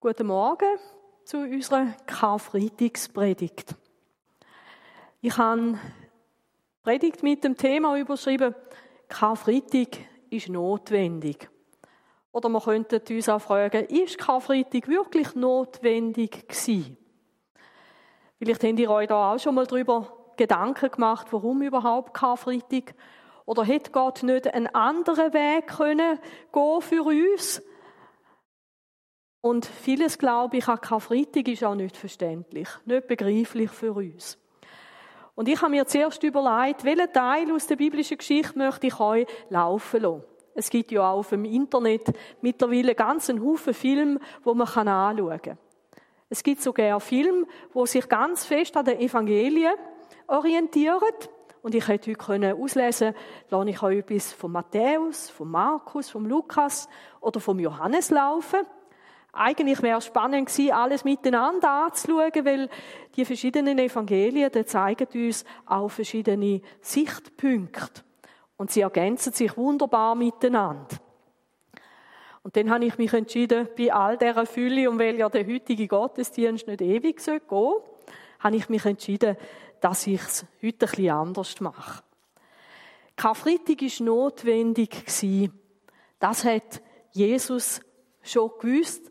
Guten Morgen zu unserer Karfreitagspredigt. Ich habe Predigt mit dem Thema überschrieben, Karfreitag ist notwendig. Oder wir könnten uns auch fragen, ist Karfreitag wirklich notwendig gewesen? Vielleicht habt ihr euch da auch schon mal darüber Gedanken gemacht, warum überhaupt Karfreitag? Oder hätte Gott nicht einen anderen Weg können gehen für uns? Und vieles, glaube ich, an Karfreitag ist auch nicht verständlich, nicht begreiflich für uns. Und ich habe mir zuerst überlegt, welchen Teil aus der biblischen Geschichte möchte ich euch laufen lassen. Es gibt ja auch auf dem Internet mittlerweile ganz einen Haufen Filme, wo man anschauen kann. Es gibt sogar Filme, wo sich ganz fest an den Evangelien orientieren. Und ich hätte heute auslesen lasse ich euch etwas von Matthäus, von Markus, von Lukas oder vom Johannes laufen. Eigentlich wäre es spannend gewesen, alles miteinander anzuschauen, weil die verschiedenen Evangelien die zeigen uns auch verschiedene Sichtpunkte. Und sie ergänzen sich wunderbar miteinander. Und dann habe ich mich entschieden, bei all dieser Fülle, weil ja der heutige Gottesdienst nicht ewig gehen soll, habe ich mich entschieden, dass ich es heute ein bisschen anders mache. Karfreitag war notwendig. Das hat Jesus schon gewusst,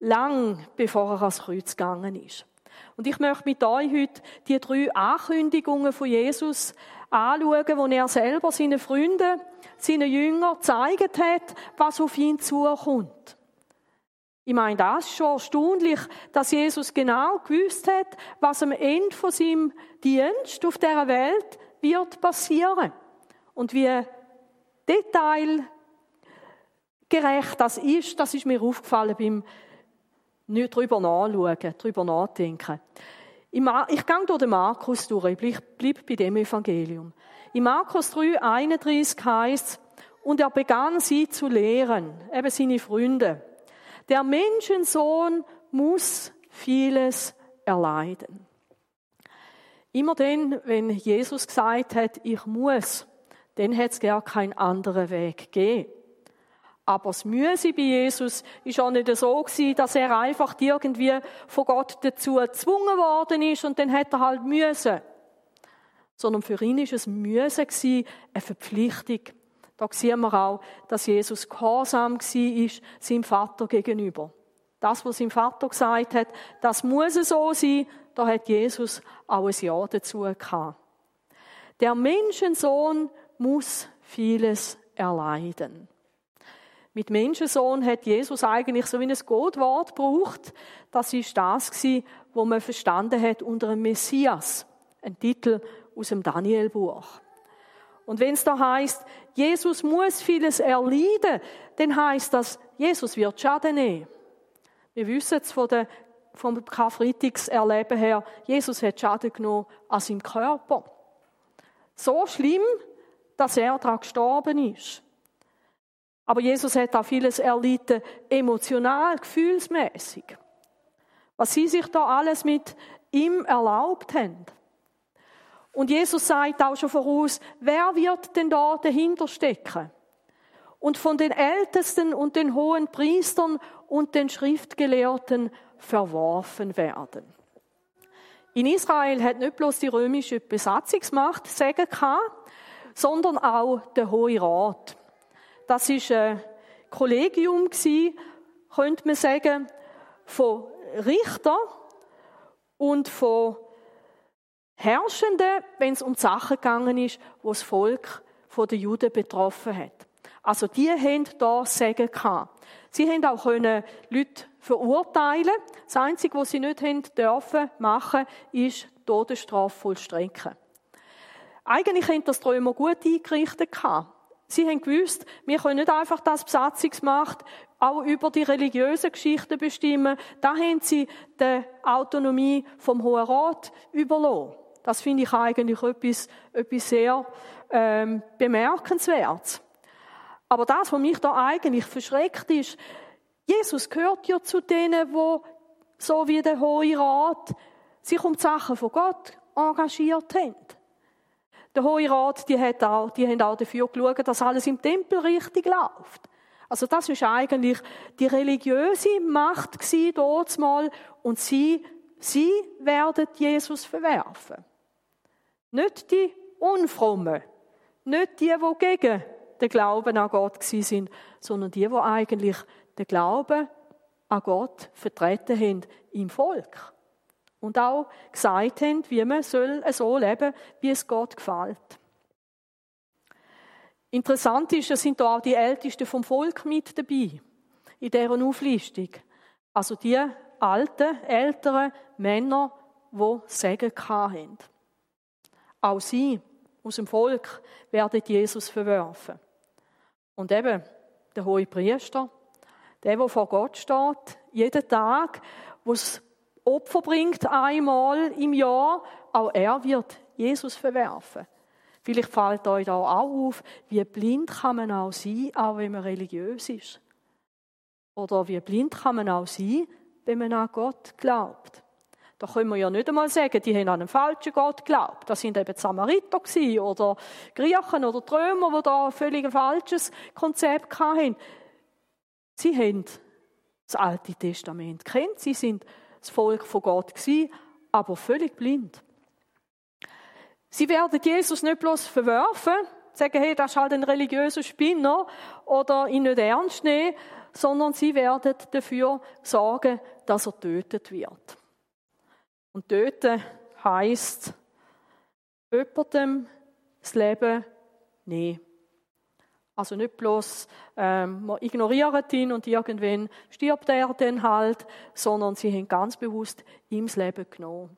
lang bevor er ans Kreuz gegangen ist. Und ich möchte mit euch heute die drei Ankündigungen von Jesus anschauen, wo er selber seinen Freunden, seinen Jüngern gezeigt hat, was auf ihn zukommt. Ich meine, das ist schon erstaunlich, dass Jesus genau gewusst hat, was am Ende von seinem Dienst auf dieser Welt wird passieren. Und wie Detail gerecht das ist, das ist mir aufgefallen beim nicht drüber nachschauen, drüber nachdenken. Ich gehe durch den Markus durch, ich bleibe bei dem Evangelium. In Markus 3, 31 heißt und er begann sie zu lehren, eben seine Freunde. Der Menschensohn muss vieles erleiden. Immer dann, wenn Jesus gesagt hat, ich muss, dann hätte es gar keinen anderen Weg gegeben. Aber das Müsse bei Jesus ist auch nicht so gewesen, dass er einfach irgendwie von Gott dazu gezwungen worden ist und dann hat er halt müssen. Sondern für ihn ist es Müsse gewesen, eine Verpflichtung. Da sehen wir auch, dass Jesus gehorsam war, seinem Vater gegenüber. Das, was sein Vater gesagt hat, das muss so sein, da hat Jesus auch ein Ja dazu gehabt. Der Menschensohn muss vieles erleiden. Mit Menschensohn hat Jesus eigentlich so wie ein Gottwort gebraucht. Das ist das gewesen, wo man verstanden hat unter dem Messias. Ein Titel aus dem Danielbuch. Und wenn es da heißt, Jesus muss vieles erleiden, dann heißt das, Jesus wird Schaden nehmen. Wir wissen es von der, vom Karfreitagserleben her, Jesus hat Schaden genommen an seinem Körper. So schlimm, dass er daran gestorben ist. Aber Jesus hat auch vieles erlitten, emotional, gefühlsmäßig. Was sie sich da alles mit ihm erlaubt haben. Und Jesus sagt auch schon voraus, wer wird denn da dahinter stecken? Und von den Ältesten und den hohen Priestern und den Schriftgelehrten verworfen werden. In Israel hat nicht bloß die römische Besatzungsmacht Segen gehabt, sondern auch der Hohe Rat. Das ist ein Kollegium könnte man sagen, von Richtern und von Herrschenden, wenn es um Sachen gegangen ist, wo das Volk von den Juden betroffen hat. Also die haben da Sagen gehabt. Sie haben auch können Leute verurteilen. Das Einzige, was sie nicht haben dürfen machen, ist Todesstrafe vollstrecken. Eigentlich haben das die Römer gut eingerichtet gehabt. Sie haben gewusst, wir können nicht einfach das Besatzungsmacht auch über die religiösen Geschichten bestimmen. Da haben sie die Autonomie vom Hohen Rat überlassen. Das finde ich eigentlich etwas, etwas sehr ähm, bemerkenswertes. Aber das, was mich da eigentlich verschreckt ist, Jesus gehört ja zu denen, wo so wie der Hohe Rat sich um die Sachen von Gott engagiert haben. Der Hohe Rat, die, hat auch, die haben auch dafür geschaut, dass alles im Tempel richtig läuft. Also das ist eigentlich die religiöse Macht dort mal und sie, sie werden Jesus verwerfen. Nicht die Unfrommen, nicht die, die gegen den Glauben an Gott sind, sondern die, die eigentlich den Glauben an Gott vertreten haben im Volk. Und auch gesagt haben, wie man soll so leben, wie es Gott gefällt. Interessant ist, es sind auch die Ältesten vom Volk mit dabei, in deren Auflistung. Also die alten, älteren Männer, die Segen hatten. Auch sie aus dem Volk werden Jesus verwerfen. Und eben der hohe Priester, der, der vor Gott steht, jeden Tag, wo es Opfer bringt, einmal im Jahr, auch er wird Jesus verwerfen. Vielleicht fällt euch da auch auf, wie blind kann man auch sein, auch wenn man religiös ist. Oder wie blind kann man auch sein, wenn man an Gott glaubt. Da können wir ja nicht einmal sagen, die haben an einen falschen Gott geglaubt. Das sind eben die Samariter oder Griechen oder Trömer, die da ein völlig falsches Konzept hatten. Sie haben das Alte Testament kennt, sie sind das Volk von Gott gewesen, aber völlig blind. Sie werden Jesus nicht bloß verwerfen, sagen, hey, das ist halt ein religiöser Spinner oder ihn nicht ernst nehmen, sondern sie werden dafür sorgen, dass er tötet wird. Und töten heisst, jemandem das Leben nehmen. Also nicht bloß, ähm, wir ignorieren ihn und irgendwann stirbt er dann halt, sondern sie haben ganz bewusst ihm das Leben genommen.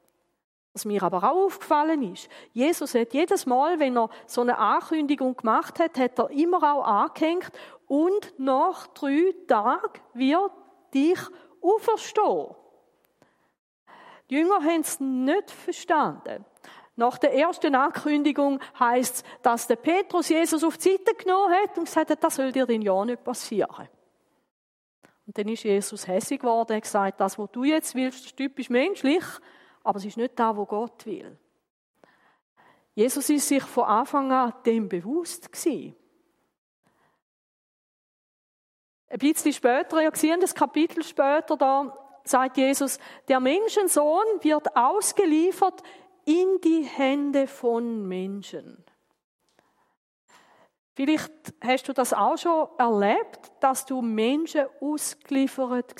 Was mir aber auch aufgefallen ist, Jesus hat jedes Mal, wenn er so eine Ankündigung gemacht hat, hat er immer auch angehängt und nach drei Tagen wird dich auferstehen. Die Jünger haben es nicht verstanden. Nach der ersten Ankündigung heißt dass der Petrus Jesus auf die Seite genommen hat und gesagt hat, das soll dir in Jahr nicht passieren. Und dann ist Jesus hässig geworden und gesagt, das, was du jetzt willst, ist typisch menschlich aber es ist nicht da, wo Gott will. Jesus ist sich von Anfang an dem bewusst gewesen. Ein bisschen später, ihr seht das Kapitel später, da sagt Jesus, der Menschensohn wird ausgeliefert in die Hände von Menschen. Vielleicht hast du das auch schon erlebt, dass du Menschen ausgeliefert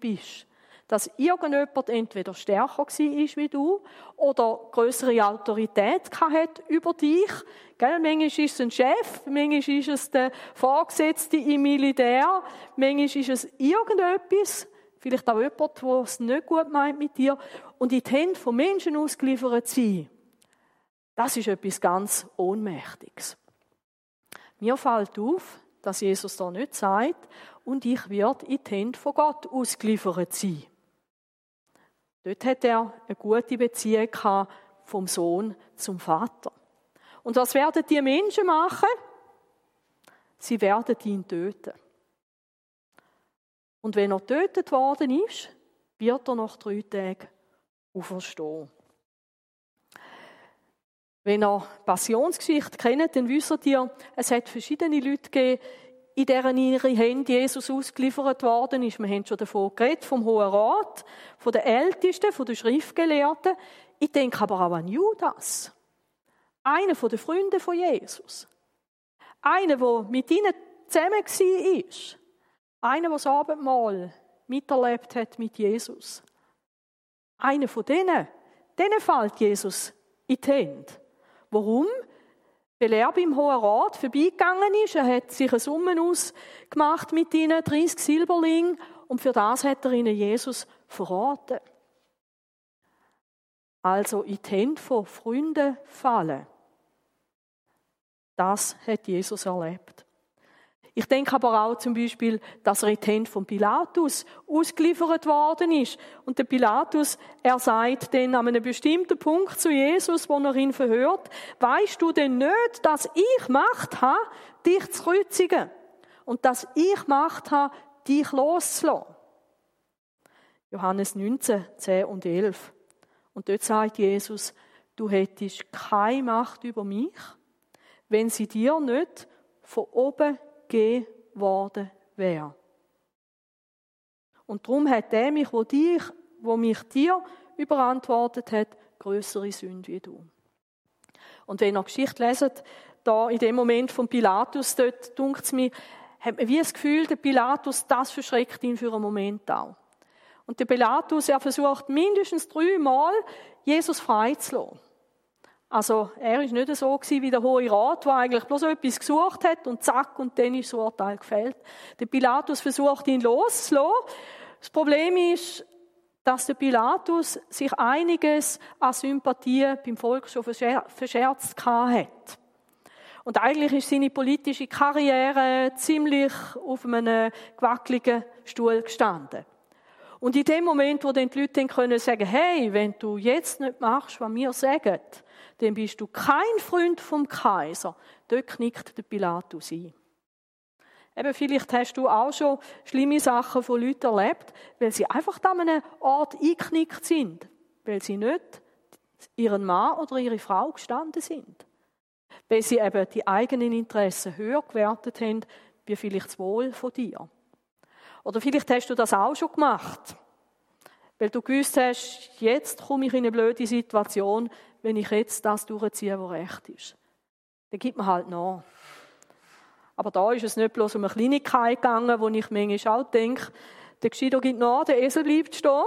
bist dass irgendjemand entweder stärker war wie du oder größere Autorität hat über dich. Gell? Manchmal ist es ein Chef, manchmal ist es der Vorgesetzte im Militär, manchmal ist es irgendetwas, vielleicht auch jemand, der es nicht gut meint mit dir, und in die Hände von Menschen ausgeliefert sein. Das ist etwas ganz Ohnmächtiges. Mir fällt auf, dass Jesus da nicht sagt, und ich werde in die Hände von Gott ausgeliefert sein. Dort hat er eine gute Beziehung vom Sohn zum Vater. Und was werden die Menschen machen? Sie werden ihn töten. Und wenn er getötet worden ist, wird er nach drei Tagen auferstehen. Wenn ihr Passionsgeschichte kennt, dann wisst ihr, es hat verschiedene Leute gegeben, in deren ihre Hände Jesus ausgeliefert worden ist. Wir haben schon davon geredet, vom Hohen Rat, von den Ältesten, von den Schriftgelehrten. Ich denke aber auch an Judas. Einer von den Freunden von Jesus. Einer, der mit ihnen zusammen war. Einer, der das Abendmahl miterlebt hat mit Jesus. Einer von denen, denen fällt Jesus in die Hände. Warum? weil er beim Hohen Rat vorbeigegangen ist. Er hat sich eine Summe ausgemacht mit ihnen, 30 Silberling, und für das hat er ihnen Jesus verraten. Also in die Hände von Freunden fallen. Das hat Jesus erlebt. Ich denke aber auch zum Beispiel, dass er in die Hände von Pilatus ausgeliefert worden ist. Und der Pilatus, er sagt dann an einem bestimmten Punkt zu Jesus, wo er ihn verhört, weißt du denn nicht, dass ich Macht habe, dich zu kreuzigen? Und dass ich Macht habe, dich loszulassen? Johannes 19, 10 und 11. Und dort sagt Jesus, du hättest keine Macht über mich, wenn sie dir nicht von oben gegeben worden wäre. Und darum hat der mich, wo dich, wo mich dir überantwortet hat, größere Sünde wie du. Und wenn ihr Geschichte leset, da in dem Moment von Pilatus, dort dunkt es mir, hat man wie das Gefühl, der Pilatus, das verschreckt ihn für einen Moment auch. Und der Pilatus, er versucht mindestens dreimal, Jesus freizulassen. Also, er ist nicht so gewesen wie der Hohe Rat, der eigentlich bloß etwas gesucht hat und zack, und dann ist das Urteil gefällt. Der Pilatus versucht, ihn loszulassen. Das Problem ist, dass der Pilatus sich einiges an Sympathie beim Volk schon verscherzt hat. Und eigentlich ist seine politische Karriere ziemlich auf einem gewackeligen Stuhl gestanden. Und in dem Moment, wo dann die Leute dann können sagen, hey, wenn du jetzt nicht machst, was wir sagen, dann bist du kein Freund vom Kaiser. Dort knickt der Pilatus ein. Eben, vielleicht hast du auch schon schlimme Sachen von Leuten erlebt, weil sie einfach an einem Ort eingeknickt sind, weil sie nicht ihren Mann oder ihre Frau gestanden sind. Weil sie eben die eigenen Interessen höher gewertet haben, wie vielleicht das Wohl von dir. Oder vielleicht hast du das auch schon gemacht, weil du gewusst hast, jetzt komme ich in eine blöde Situation, wenn ich jetzt das durchziehe, was recht ist. Dann gibt man halt nach. Aber da ist es nicht bloß um eine Kleinigkeit gegangen, wo ich manchmal auch denke, der Gescheiter gibt nach, der Esel bleibt stehen.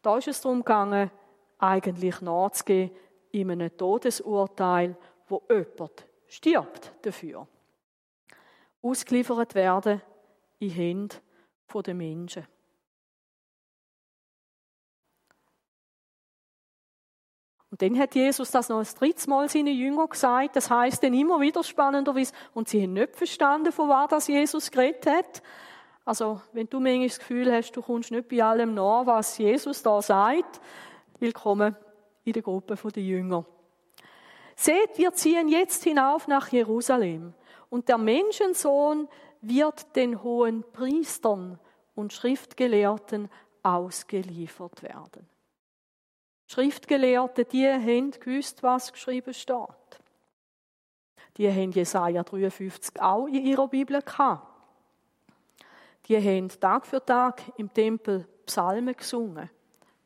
Da ist es darum gegangen, eigentlich nachzugehen in einem Todesurteil, wo jemand stirbt dafür. Ausgeliefert werden in Hände der Menschen. Und dann hat Jesus das noch ein drittes Mal seinen Jüngern gesagt. Das heißt dann immer wieder spannenderweise, und sie haben nicht verstanden, von was das Jesus geredet hat. Also, wenn du manchmal das Gefühl hast, du kommst nicht bei allem nach, was Jesus da sagt, willkommen in der Gruppe der Jünger. Seht, wir ziehen jetzt hinauf nach Jerusalem. Und der Menschensohn wird den hohen Priestern und Schriftgelehrten ausgeliefert werden. Schriftgelehrte, die haben gewusst, was geschrieben steht. Die haben Jesaja 53 auch in ihrer Bibel gehabt. Die haben Tag für Tag im Tempel Psalmen gesungen.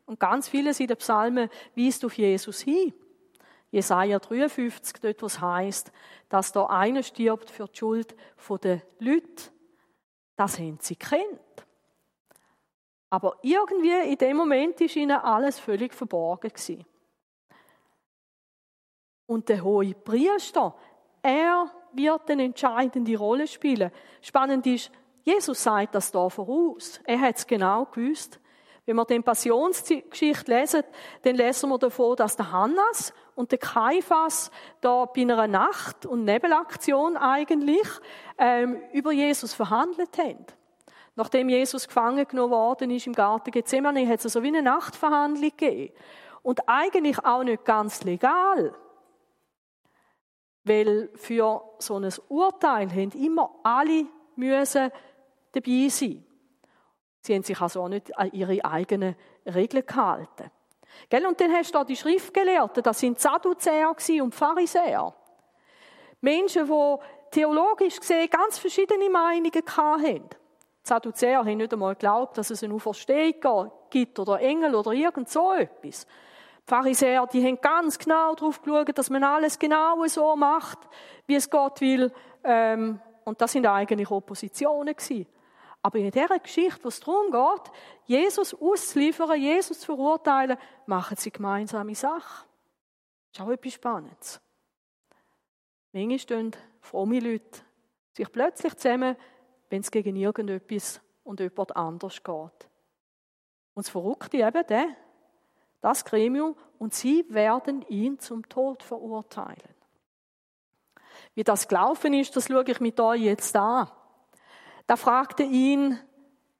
Und ganz vieles in den Psalmen weist auf Jesus hin. Jesaja 53, dort, was heißt, dass da einer stirbt für die Schuld der Leute. Das haben sie kennt. Aber irgendwie in dem Moment ist ihnen alles völlig verborgen. Und der hohe Priester, er wird eine entscheidende Rolle spielen. Spannend ist, Jesus sagt das da voraus. Er hat es genau gewusst. Wenn wir die Passionsgeschichte lesen, dann lesen wir davon, dass der Hannas und der Kaiphas da bei einer Nacht- und Nebelaktion eigentlich ähm, über Jesus verhandelt haben. Nachdem Jesus gefangen genommen worden ist im Garten Gethsemane, hat es so wie eine Nachtverhandlung gegeben. Und eigentlich auch nicht ganz legal. Weil für so ein Urteil haben immer alle müssen dabei sein. Sie haben sich also auch nicht an ihre eigenen Regeln gehalten. Gell? Und dann hast du da die Schriftgelehrten, das sind Sadduzäer und Pharisäer. Menschen, die theologisch gesehen ganz verschiedene Meinungen hatten. Die Sadduzäer haben nicht einmal geglaubt, dass es eine Auferstehung gibt oder Engel oder irgend so etwas. Die Pharisäer, die haben ganz genau darauf geschaut, dass man alles genau so macht, wie es Gott will. Ähm, und das sind eigentlich Oppositionen gewesen. Aber in dieser Geschichte, wo es darum geht, Jesus auszuliefern, Jesus zu verurteilen, machen sie gemeinsame Sache. Das ist auch etwas Spannendes. Manchmal stehen fromme Leute sich plötzlich zusammen wenn es gegen irgendetwas und jemand anders geht. Und das Verrückte eben der, das Gremium, und sie werden ihn zum Tod verurteilen. Wie das gelaufen ist, das schaue ich mit euch jetzt an. Da fragte ihn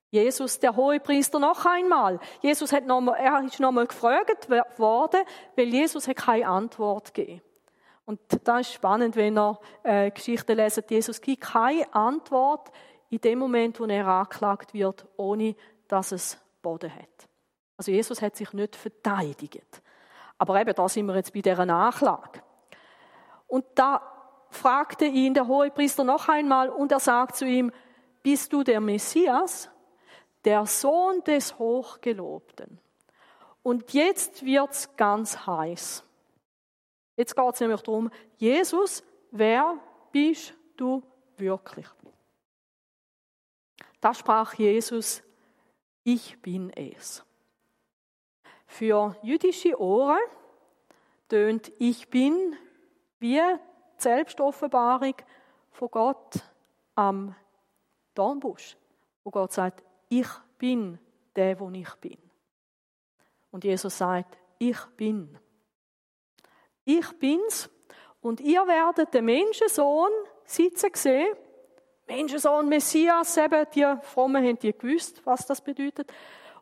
Jesus, der Hohepriester, noch einmal. Jesus hat noch mal, er ist nochmal gefragt worden, weil Jesus hat keine Antwort gegeben. Und da ist spannend, wenn er äh, Geschichten lesen. Jesus gibt keine Antwort in dem Moment, wo er angeklagt wird, ohne dass es Boden hat. Also Jesus hat sich nicht verteidigt. Aber eben, da sind wir jetzt bei dieser Nachlage. Und da fragte ihn der Hohepriester noch einmal und er sagt zu ihm, bist du der Messias, der Sohn des Hochgelobten. Und jetzt wird's ganz heiß. Jetzt geht es nämlich darum, Jesus, wer bist du wirklich? Da sprach Jesus, ich bin es. Für jüdische Ohren tönt ich bin wie die Selbstoffenbarung von Gott am Dornbusch, wo Gott sagt, ich bin der, wo ich bin. Und Jesus sagt, ich bin. Ich bin's und ihr werdet den Menschensohn sitzen sehen. Menschensohn, Messias, eben, die Frommen haben die gewusst, was das bedeutet.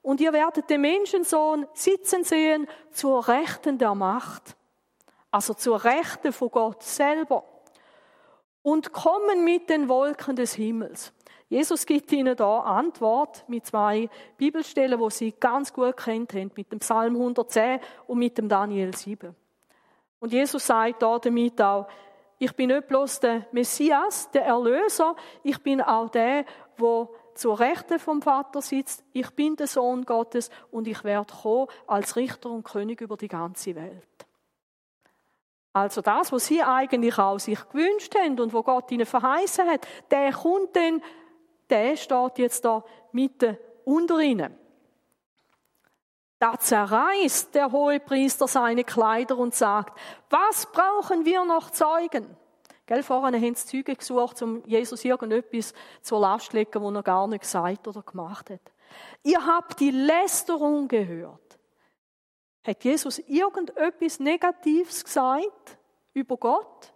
Und ihr werdet den Menschensohn sitzen sehen zur Rechten der Macht. Also zur Rechten von Gott selber. Und kommen mit den Wolken des Himmels. Jesus gibt ihnen da Antwort mit zwei Bibelstellen, wo sie ganz gut kennt haben, mit dem Psalm 110 und mit dem Daniel 7. Und Jesus sagt da damit auch, ich bin nicht bloß der Messias, der Erlöser, ich bin auch der, wo zur Rechten vom Vater sitzt. Ich bin der Sohn Gottes und ich werde kommen als Richter und König über die ganze Welt. Also das, was sie eigentlich auch sich gewünscht haben und wo Gott ihnen verheißen hat, der kommt dann, der steht jetzt da mitten unter ihnen. Da zerreißt der hohe Priester seine Kleider und sagt, was brauchen wir noch Zeugen? Gell, vorhin haben sie Zeugen gesucht, um Jesus irgendetwas zur Last zu legen, was er gar nicht gesagt oder gemacht hat. Ihr habt die Lästerung gehört. Hat Jesus irgendetwas Negatives gesagt über Gott?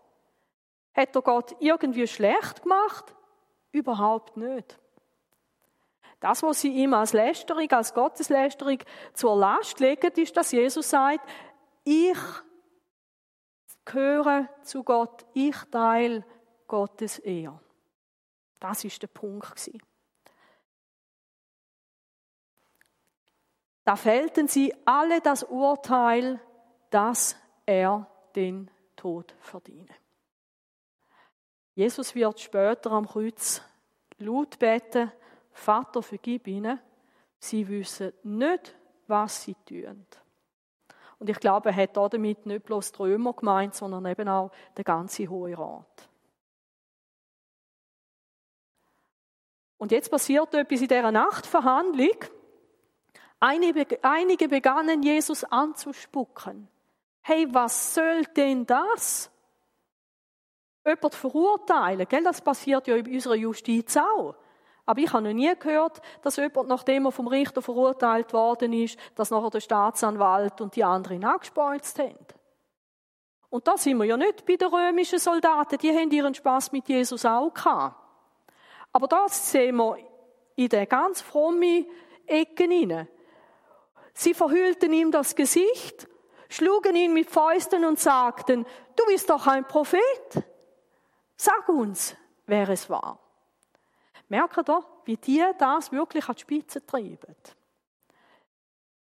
Hat er Gott irgendwie schlecht gemacht? Überhaupt nicht. Das, was sie ihm als Lästerung, als Gotteslästerung zur Last legen, ist, dass Jesus sagt, ich gehöre zu Gott, ich teile Gottes Ehr. Das ist der Punkt. Da fällten sie alle das Urteil, dass er den Tod verdiene. Jesus wird später am Kreuz laut beten, Vater, vergib ihnen. Sie wissen nicht, was sie tun. Und ich glaube, er hat damit nicht bloß die Römer gemeint, sondern eben auch der ganze Hohe Rat. Und jetzt passiert etwas in dieser Nachtverhandlung. Einige begannen Jesus anzuspucken. Hey, was soll denn das? Jemand verurteilen, gell? Das passiert ja in unserer Justiz auch. Aber ich habe noch nie gehört, dass jemand, nachdem er vom Richter verurteilt worden ist, dass nachher der Staatsanwalt und die anderen angespeuzt haben. Und da sind wir ja nicht bei den römischen Soldaten, die haben ihren Spaß mit Jesus auch gehabt. Aber das sehen wir in der ganz fromme Ecken hinein. Sie verhüllten ihm das Gesicht, schlugen ihn mit Fäusten und sagten, du bist doch ein Prophet. Sag uns, wer es war. Merkt ihr, wie die das wirklich an die Spitze treiben?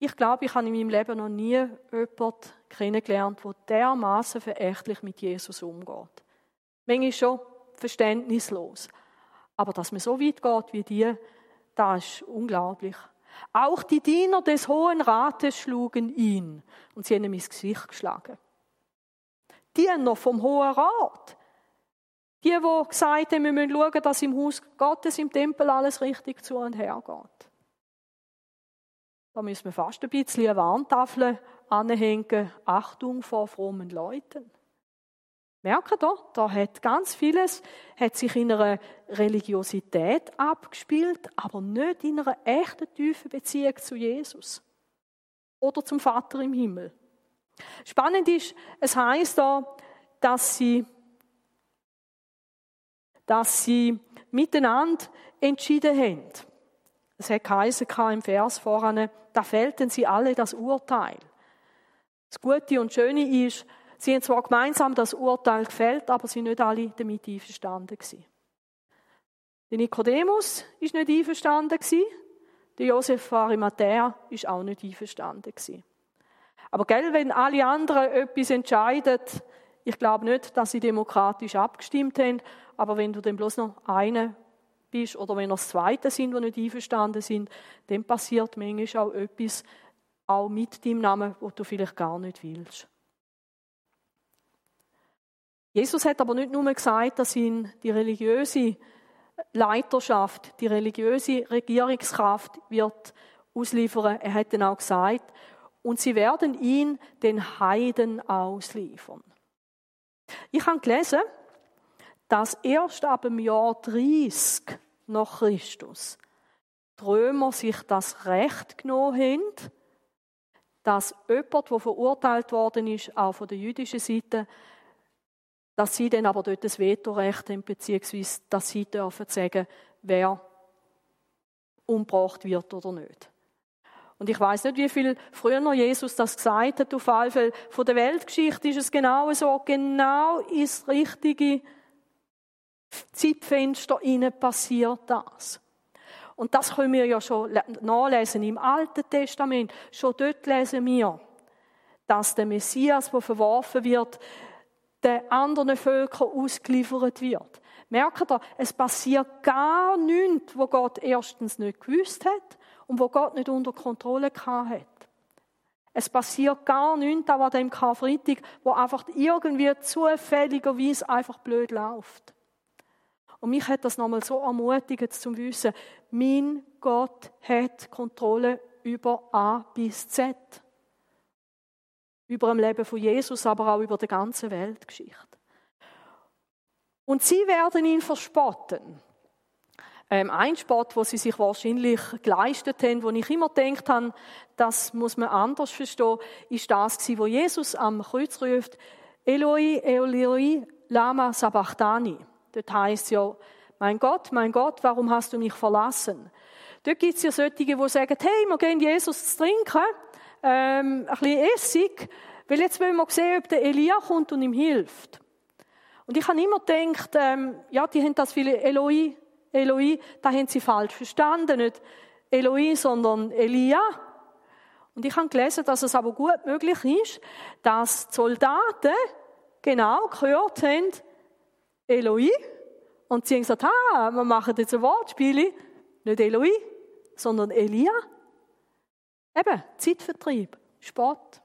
Ich glaube, ich habe in meinem Leben noch nie jemanden kennengelernt, der dermaßen verächtlich mit Jesus umgeht. Manchmal schon verständnislos. Aber dass man so weit geht wie die, das ist unglaublich. Auch die Diener des Hohen Rates schlugen ihn und sie haben ihm ins Gesicht geschlagen. Diener vom Hohen Rat, die, die gesagt haben, wir müssen schauen, dass im Haus Gottes, im Tempel alles richtig zu und her geht. Da müssen wir fast ein bisschen eine Warntafel anhängen. Achtung vor frommen Leuten. Merkt ihr, da hat ganz vieles hat sich in einer Religiosität abgespielt, aber nicht in einer echten tiefen Beziehung zu Jesus oder zum Vater im Himmel. Spannend ist, es heißt da, dass sie dass sie miteinander entschieden haben. Es hat geheißen im Vers voran, da fällten sie alle das Urteil. Das Gute und Schöne ist, sie haben zwar gemeinsam das Urteil gefällt, aber sie nicht alle damit einverstanden. Der Nikodemus ist nicht einverstanden der Josef von Arimathea ist auch nicht einverstanden. Aber gell, wenn alle anderen etwas entscheiden, ich glaube nicht, dass sie demokratisch abgestimmt haben, aber wenn du dann bloß noch einen bist oder wenn das Zweite sind, die nicht einverstanden sind, dann passiert manchmal auch etwas, auch mit deinem Namen, wo du vielleicht gar nicht willst. Jesus hat aber nicht nur gesagt, dass ihn die religiöse Leiterschaft, die religiöse Regierungskraft wird ausliefern. Er hat dann auch gesagt, und sie werden ihn den Heiden ausliefern. Ich habe gelesen, dass erst ab dem Jahr 30 nach Christus die Römer sich das Recht genommen haben, dass jemand, der verurteilt worden ist, auch von der jüdischen Seite, dass sie dann aber dort das Vetorecht haben, beziehungsweise dass sie dürfen sagen, wer umgebracht wird oder nicht. Und ich weiß nicht, wie viel früher noch Jesus das gesagt hat, auf alle Fälle. Von der Weltgeschichte ist es genau so, genau ins richtige Zeitfenster innen passiert das. Und das können wir ja schon nachlesen im Alten Testament. Schon dort lesen wir, dass der Messias, der verworfen wird, den anderen Völkern ausgeliefert wird. Merkt ihr, es passiert gar nichts, wo Gott erstens nicht gewusst hat und wo Gott nicht unter Kontrolle hat. Es passiert gar nichts an dem Karfreitag, wo einfach irgendwie zufälligerweise einfach blöd läuft. Und mich hat das nochmal so ermutigt zu wissen, mein Gott hat Kontrolle über A bis Z über dem Leben von Jesus, aber auch über die ganze Weltgeschichte. Und sie werden ihn verspotten. Ähm, ein Spott, wo sie sich wahrscheinlich geleistet haben, wo ich immer gedacht habe, das muss man anders verstehen, ist das wo Jesus am Kreuz ruft, Eloi, Eloi, lama sabachthani. Dort heißt ja, mein Gott, mein Gott, warum hast du mich verlassen? Dort gibt es ja solche, die sagen, hey, wir gehen Jesus zu trinken ähm, ein bisschen Essig, weil jetzt wollen wir sehen, ob der Elia kommt und ihm hilft. Und ich habe immer gedacht, ähm, ja, die haben das viele Eloi, Eloi, da haben sie falsch verstanden, nicht Eloi, sondern Elia. Und ich habe gelesen, dass es aber gut möglich ist, dass die Soldaten genau gehört haben, Eloi, und sie haben gesagt, ah, wir machen jetzt ein Wortspiel, nicht Eloi, sondern Elia. Eben, Zeitvertrieb, Sport.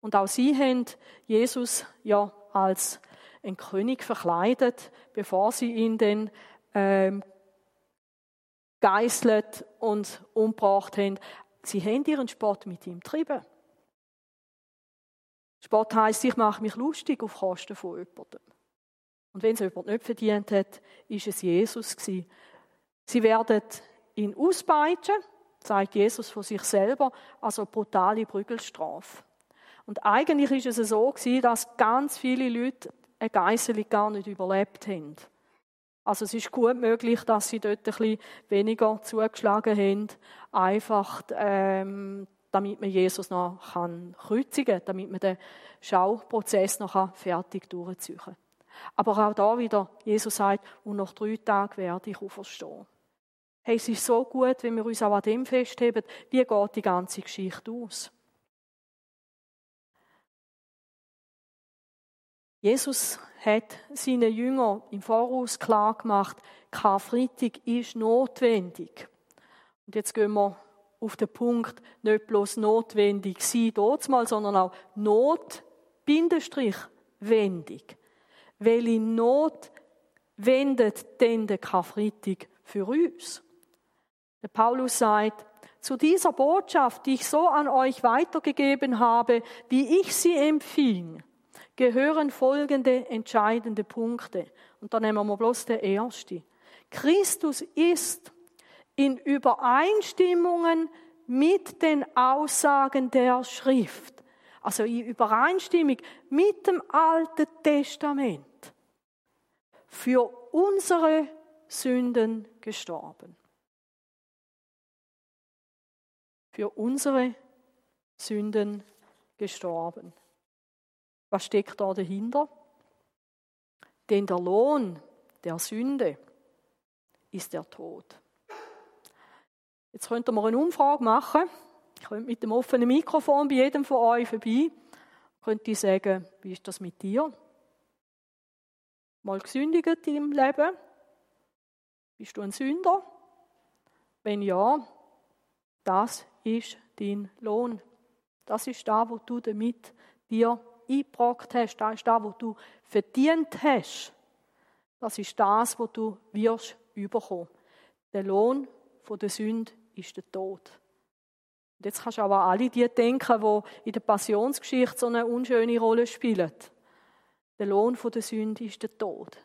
Und auch sie haben Jesus ja als ein König verkleidet, bevor sie ihn dann ähm, geißelt und umgebracht haben. Sie haben ihren Sport mit ihm getrieben. Sport heisst, ich mache mich lustig auf Kosten von jemandem. Und wenn es jemand nicht verdient hat, ist es Jesus gewesen. Sie werden ihn auspeitschen, sagt Jesus von sich selber, also brutale Prügelstrafe. Und eigentlich ist es so gewesen, dass ganz viele Leute eine Geiselung gar nicht überlebt haben. Also es ist gut möglich, dass sie dort ein bisschen weniger zugeschlagen haben, einfach ähm, damit man Jesus noch kann kreuzigen kann, damit man den Schauprozess noch fertig durchziehen kann. Aber auch da wieder, Jesus sagt, und nach drei Tagen werde ich auferstehen. Hey, es ist so gut, wenn wir uns auch an dem festheben, wie geht die ganze Geschichte aus. Jesus hat seinen Jüngern im Voraus klar gemacht, Karfreitag ist notwendig. Und jetzt gehen wir auf den Punkt, nicht bloß notwendig sein sondern auch Not, Bindestrich, wendig. Welche Not wendet denn der Karfreitag für uns? Der Paulus sagt, zu dieser Botschaft, die ich so an euch weitergegeben habe, wie ich sie empfing, gehören folgende entscheidende Punkte. Und da nehmen wir bloß der erste. Christus ist in Übereinstimmungen mit den Aussagen der Schrift, also in Übereinstimmung mit dem Alten Testament, für unsere Sünden gestorben. für unsere Sünden gestorben. Was steckt da dahinter? Denn der Lohn der Sünde ist der Tod. Jetzt könnte man eine Umfrage machen. Ich könnte mit dem offenen Mikrofon bei jedem von euch vorbei. Könnte ich sagen, wie ist das mit dir? Mal gesündigt im Leben? Bist du ein Sünder? Wenn ja, das ist dein Lohn. Das ist da, wo du damit dir eingebracht hast. Das ist da, wo du verdient hast. Das ist das, wo du wirst überkommen. Der Lohn der Sünde ist der Tod. Und jetzt kannst du aber alle die denken, die in der Passionsgeschichte so eine unschöne Rolle spielen. Der Lohn der Sünde ist der Tod.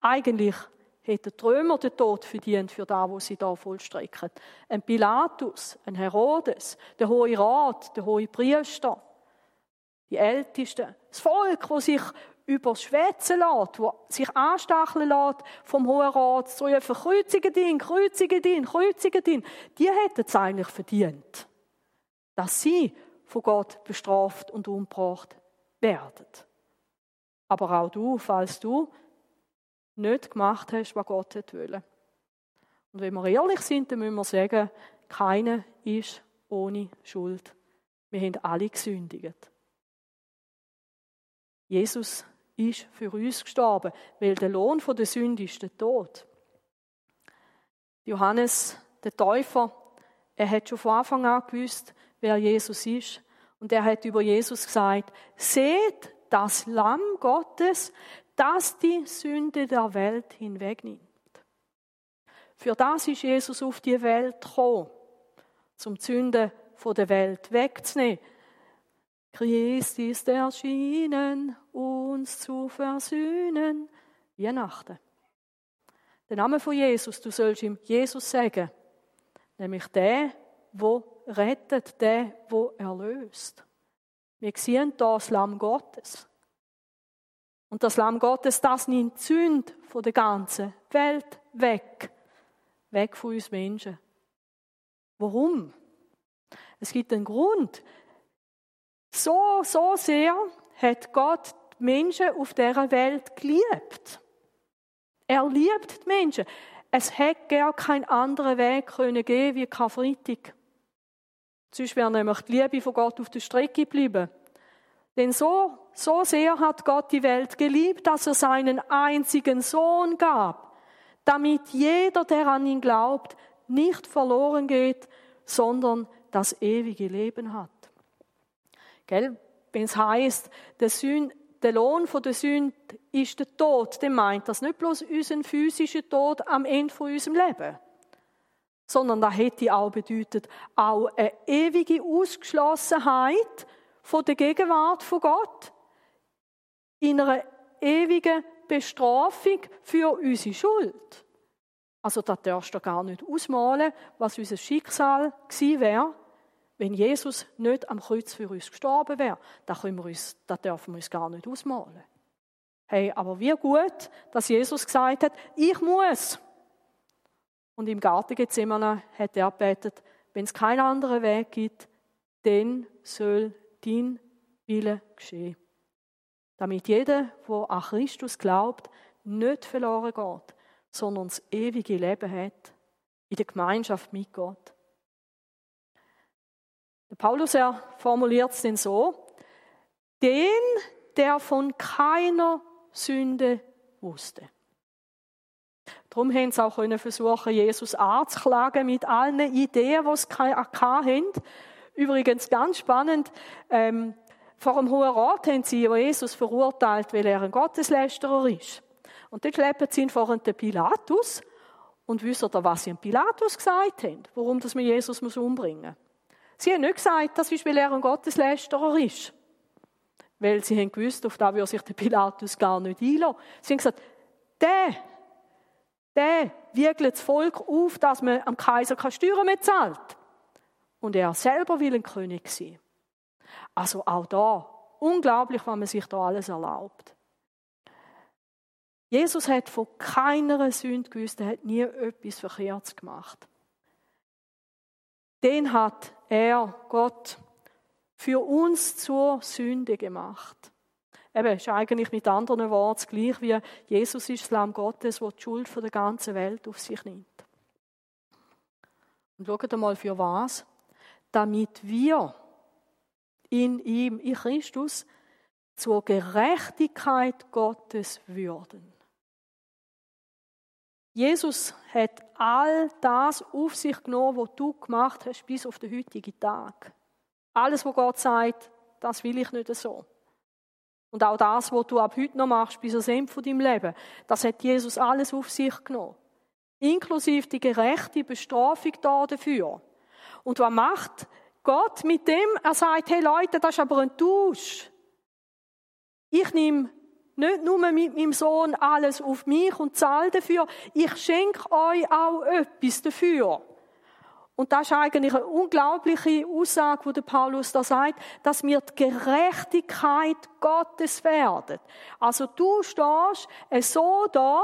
Eigentlich hätten die Römer den Tod verdient für das, was sie da vollstrecken. Ein Pilatus, ein Herodes, der Hohe Rat, der Hohe Priester, die Ältesten, das Volk, das sich überschwätzen lässt, das sich anstacheln lässt vom Hohen Rat, so rufen, kreuzigen ihn, kreuzigen ihn, kreuzigen ihn, die hätten es eigentlich verdient, dass sie von Gott bestraft und umgebracht werden. Aber auch du, falls du nicht gemacht hast, was Gott wollte. Und wenn wir ehrlich sind, dann müssen wir sagen, keiner ist ohne Schuld. Wir haben alle gesündigt. Jesus ist für uns gestorben, weil der Lohn der Sünde ist der Tod. Johannes, der Täufer, er hat schon von Anfang an gewusst, wer Jesus ist. Und er hat über Jesus gesagt, seht das Lamm Gottes, das die Sünde der Welt hinwegnimmt. Für das ist Jesus auf die Welt gekommen, zum Sünde von der Welt wegzunehmen. Christ ist erschienen, uns zu versöhnen. Weihnachten. Der Name von Jesus, du sollst ihm Jesus sagen, nämlich der, wo rettet, der, wo erlöst. Wir sehen das Lamm Gottes. Und das Lamm Gottes, das nimmt die Sünde von der ganzen Welt weg. Weg von uns Menschen. Warum? Es gibt einen Grund. So, so sehr hat Gott die Menschen auf dieser Welt geliebt. Er liebt die Menschen. Es hätte gar keinen anderen Weg können geben wie Karfreitag. Sonst wäre nämlich die Liebe von Gott auf der Strecke geblieben. Denn so, so sehr hat Gott die Welt geliebt, dass er seinen einzigen Sohn gab, damit jeder, der an ihn glaubt, nicht verloren geht, sondern das ewige Leben hat. Gell? Wenn es heißt, der, der Lohn der Sünde ist der Tod, dann meint das nicht bloß unseren physischen Tod am Ende von unserem Leben, sondern das hätte auch bedeutet, auch eine ewige Ausgeschlossenheit von der Gegenwart von Gott in einer ewigen Bestrafung für unsere Schuld. Also da darfst du gar nicht ausmalen, was unser Schicksal gewesen wäre, wenn Jesus nicht am Kreuz für uns gestorben wäre. Das dürfen wir uns gar nicht ausmalen. Hey, aber wie gut, dass Jesus gesagt hat, ich muss. Und im Garten Gethsemane hat er gebetet, wenn es keinen anderen Weg gibt, dann soll dein Wille geschehen. Damit jeder, der an Christus glaubt, nicht verloren geht, sondern das ewige Leben hat in der Gemeinschaft mit Gott. Der Paulus er formuliert es denn so: Den, der von keiner Sünde wusste. Darum haben sie auch versuchen, Jesus anzuklagen mit allen Ideen, die sie hatten. Übrigens ganz spannend, ähm, vor dem Hohen Rat haben sie Jesus verurteilt, weil er ein Gotteslästerer ist. Und dort schleppen sie ihn vor den Pilatus und ihr, was sie dem Pilatus gesagt haben, warum man Jesus umbringen muss. Sie haben nicht gesagt, das ist, weil er ein Gotteslästerer ist. Weil sie haben gewusst, auf das würde sich der Pilatus gar nicht einlassen. Sie haben gesagt, der, der wiegelt das Volk auf, dass man am Kaiser keine Steuern mehr zahlt. Und er selber will ein König sein. Also auch da, unglaublich, was man sich da alles erlaubt. Jesus hat von keiner Sünde gewusst, er hat nie etwas Verkehrtes gemacht. Den hat er, Gott, für uns zur Sünde gemacht. Eben, ist eigentlich mit anderen Worten gleich wie Jesus ist das Lamm Gottes, das die Schuld der ganzen Welt auf sich nimmt. Und schaut einmal für was damit wir in ihm, in Christus, zur Gerechtigkeit Gottes würden. Jesus hat all das auf sich genommen, was du gemacht hast, bis auf den heutigen Tag. Alles, was Gott sagt, das will ich nicht so. Und auch das, was du ab heute noch machst, bis ans Ende deinem Leben, das hat Jesus alles auf sich genommen. Inklusive die gerechte Bestrafung da dafür. Und was macht Gott mit dem? Er sagt, hey Leute, das ist aber ein Tausch. Ich nehme nicht nur mit meinem Sohn alles auf mich und zahle dafür, ich schenke euch auch etwas dafür. Und das ist eigentlich eine unglaubliche Aussage, wo der Paulus da sagt, dass wir die Gerechtigkeit Gottes werden. Also du stehst so da,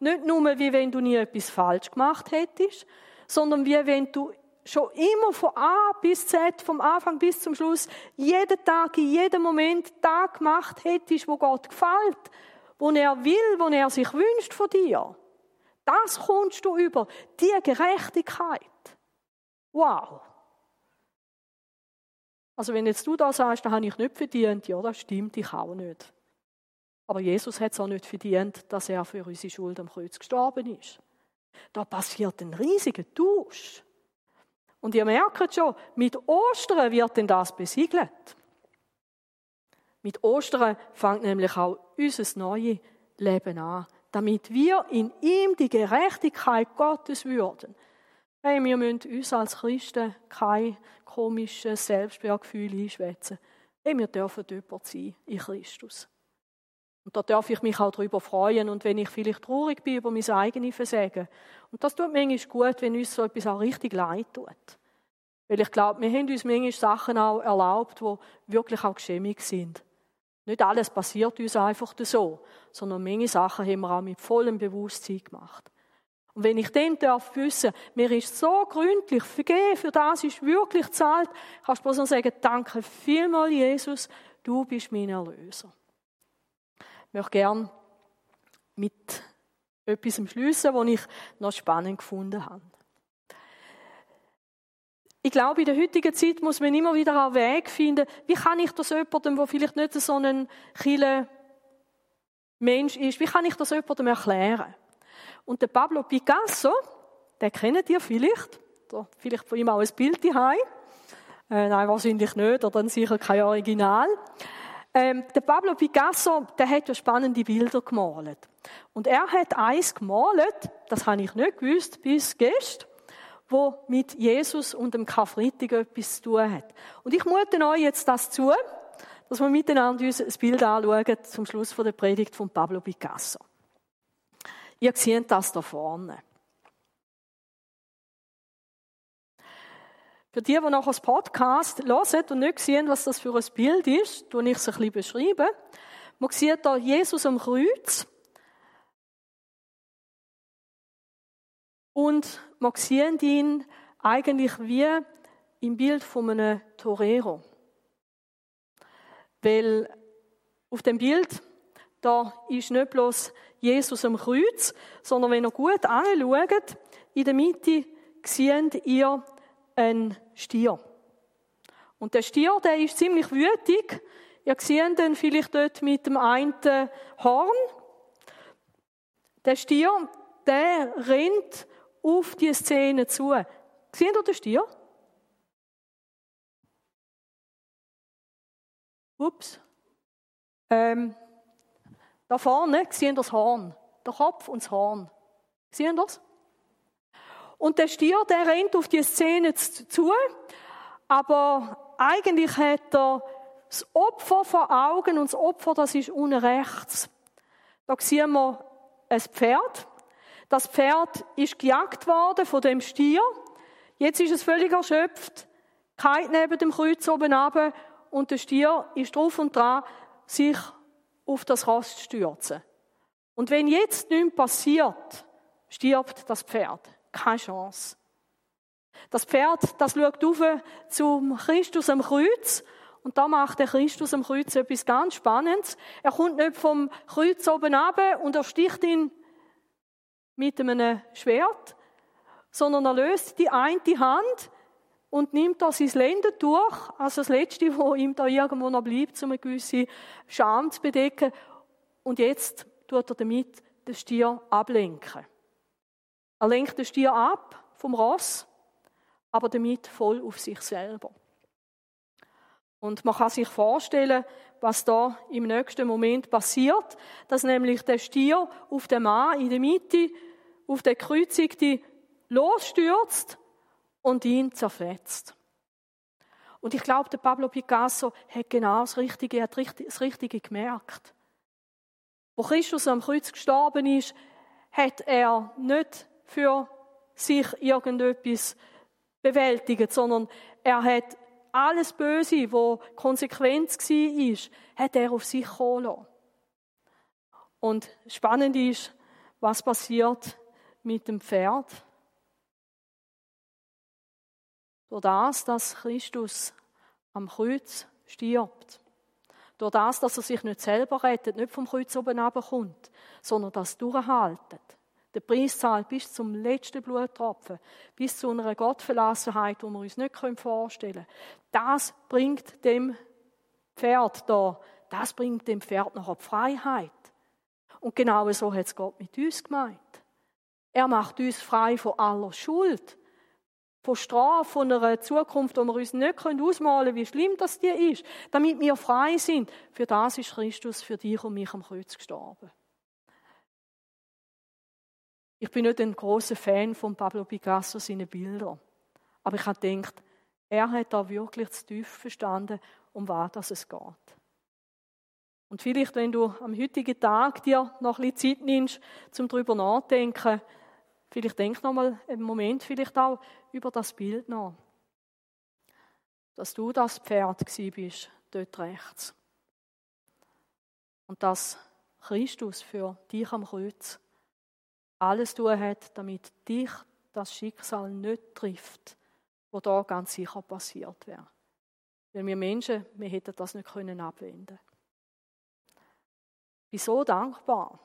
nicht nur wie wenn du nie etwas falsch gemacht hättest, sondern wie wenn du schon immer von A bis Z, vom Anfang bis zum Schluss, jeden Tag, in jedem Moment da gemacht hättest, wo Gott gefällt, wo er will, wo er sich wünscht von dir. Das kommst du über, die Gerechtigkeit. Wow. Also wenn jetzt du da sagst, das habe ich nicht verdient, ja, das stimmt, ich auch nicht. Aber Jesus hat es auch nicht verdient, dass er für unsere Schuld am Kreuz gestorben ist. Da passiert ein riesiger Tausch. Und ihr merkt schon, mit Ostern wird denn das besiegelt. Mit Ostern fängt nämlich auch unser neues Leben an, damit wir in ihm die Gerechtigkeit Gottes würden. Hey, wir müssen uns als Christen kein komisches Selbstwertgefühl einschwätzen. Hey, wir dürfen jemand sein in Christus. Und da darf ich mich auch darüber freuen und wenn ich vielleicht traurig bin über mein eigenes Versagen. Und das tut manchmal gut, wenn uns so etwas auch richtig leid tut. Weil ich glaube, wir haben uns manchmal Sachen auch erlaubt, die wirklich auch geschämig sind. Nicht alles passiert uns einfach so, sondern manche Sachen haben wir auch mit vollem Bewusstsein gemacht. Und wenn ich dann darf wissen, mir ist so gründlich vergeben, für das ist wirklich zahlt, kannst du bloß noch sagen, danke vielmal, Jesus, du bist mein Erlöser. Ich möchte gerne mit etwas schliessen, was ich noch spannend gefunden habe. Ich glaube, in der heutigen Zeit muss man immer wieder einen Weg finden, wie kann ich das jemandem, der vielleicht nicht so ein Chile Mensch ist, wie kann ich das jemandem erklären? Und der Pablo Picasso, den kennt ihr vielleicht, oder vielleicht von ihm auch ein Bild daheim. Äh, nein, wahrscheinlich nicht, oder dann sicher kein Original. Ähm, der Pablo Picasso, der hat ja spannende Bilder gemalt. Und er hat eins gemalt, das habe ich nicht gewusst bis gestern, wo mit Jesus und dem Karfreitag etwas zu tun hat. Und ich mute euch jetzt das zu, dass wir miteinander uns ein Bild anschauen zum Schluss der Predigt von Pablo Picasso. Ihr seht das da vorne. Für die, die noch das Podcast hören und nicht sehen, was das für ein Bild ist, tue ich es ein bisschen beschreiben. Man sieht da Jesus am Kreuz. Und man sieht ihn eigentlich wie im Bild von einem Torero. Weil auf dem Bild, da ist nicht bloß Jesus am Kreuz, sondern wenn ihr gut anschaut, in der Mitte seht ihr ein Stier. Und der Stier, der ist ziemlich wütig. Ihr seht ihn vielleicht dort mit dem einen Horn. Der Stier, der rennt auf die Szene zu. Seht ihr den Stier? Ups. Ähm, da vorne ihr das Horn. Der Kopf und das Horn. Ihr das? Und der Stier, der rennt auf die Szene zu, aber eigentlich hat er das Opfer vor Augen und das Opfer, das ist unten rechts. Da sehen wir ein Pferd. Das Pferd ist gejagt worden von dem Stier. Jetzt ist es völlig erschöpft, kalt neben dem Kreuz oben runter und der Stier ist drauf und dran, sich auf das Rost stürzen. Und wenn jetzt nichts passiert, stirbt das Pferd. Keine Chance. Das Pferd, das schaut auf zum Christus am Kreuz und da macht der Christus am Kreuz etwas ganz Spannendes. Er kommt nicht vom Kreuz oben ab und er sticht ihn mit einem Schwert, sondern er löst die eine Hand und nimmt da sein Lendentuch, also das Letzte, wo ihm da irgendwo noch bleibt, um eine gewisse Scham zu bedecken. Und jetzt tut er damit den Stier ablenken. Er lenkt den Stier ab vom Ross, aber damit voll auf sich selber. Und man kann sich vorstellen, was da im nächsten Moment passiert, dass nämlich der Stier auf den Mann in der Mitte, auf den Kreuzigten losstürzt und ihn zerfetzt. Und ich glaube, der Pablo Picasso hat genau das Richtige, hat das Richtige gemerkt. Wo Christus am Kreuz gestorben ist, hat er nicht für sich irgendetwas bewältigt, sondern er hat alles Böse, wo Konsequenz war, hat er auf sich kommen. Und spannend ist, was passiert mit dem Pferd. Durch das, dass Christus am Kreuz stirbt. Durch das, dass er sich nicht selber rettet, nicht vom Kreuz oben runterkommt, sondern das durchhaltet. Der Preis zahlt bis zum letzten Bluttropfen, bis zu einer Gottverlassenheit, die wir uns nicht vorstellen können. Das bringt dem Pferd da, das bringt dem Pferd nachher die Freiheit. Und genau so hat es Gott mit uns gemeint. Er macht uns frei von aller Schuld, von Strafe, von einer Zukunft, die wir uns nicht ausmalen können, wie schlimm das dir ist, damit wir frei sind. Für das ist Christus für dich und mich am Kreuz gestorben. Ich bin nicht ein großer Fan von Pablo Picasso seinen Bildern, aber ich habe gedacht, er hat da wirklich zu tief verstanden, um was es geht. Und vielleicht, wenn du am heutigen Tag dir noch ein bisschen Zeit nimmst, zum darüber nachdenken, vielleicht denk noch mal einen Moment vielleicht auch über das Bild nach. Dass du das Pferd bist, dort rechts. Und dass Christus für dich am Kreuz alles tun hat, damit dich das Schicksal nicht trifft, wo da ganz sicher passiert wäre. Weil wir Menschen, wir hätten das nicht können abwenden. Ich bin so dankbar,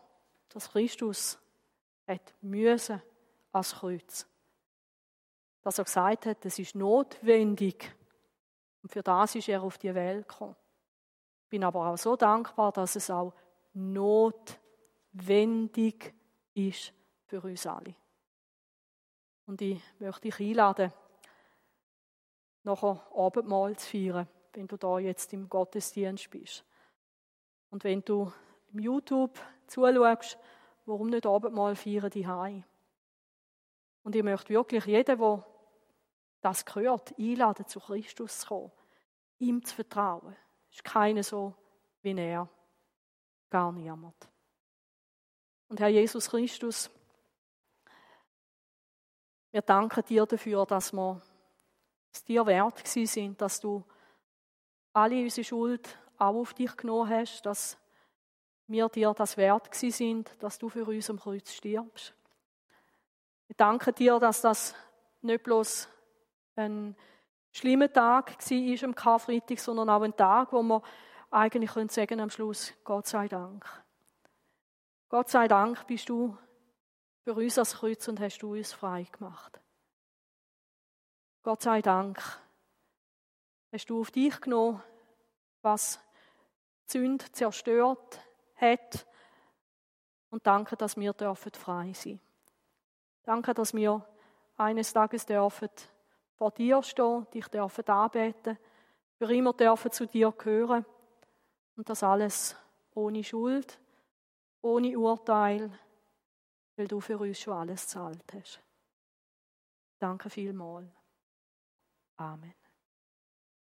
dass Christus hat müssen als Kreuz. Dass er gesagt hat, es ist notwendig. Und für das ist er auf die Welt gekommen. Ich bin aber auch so dankbar, dass es auch notwendig ist für uns alle. Und ich möchte dich einladen, nachher Abendmahl zu feiern, wenn du da jetzt im Gottesdienst bist. Und wenn du im YouTube zuschaust, warum nicht Abendmahl feiern die Hai? Und ich möchte wirklich jeden, der das gehört, einladen, zu Christus zu kommen, ihm zu vertrauen. Es ist keiner so wie er. Gar niemand. Und Herr Jesus Christus, wir danken dir dafür, dass wir es dir wert sind, dass du alle unsere Schuld auch auf dich genommen hast, dass wir dir das wert sind, dass du für uns am Kreuz stirbst. Wir danken dir, dass das nicht bloß ein schlimmer Tag war am Karfreitag, sondern auch ein Tag, wo wir eigentlich können sagen am Schluss, Gott sei Dank. Gott sei Dank bist du für uns als Kreuz und hast du uns frei gemacht. Gott sei Dank hast du auf dich genommen, was Sünde zerstört hat. Und danke, dass wir dürfen frei sein. Danke, dass wir eines Tages dürfen vor dir stehen, dich dürfen anbeten, für immer dürfen zu dir gehören. Und das alles ohne Schuld, ohne Urteil, weil du für uns schon alles zahlt hast. Danke vielmals. Amen.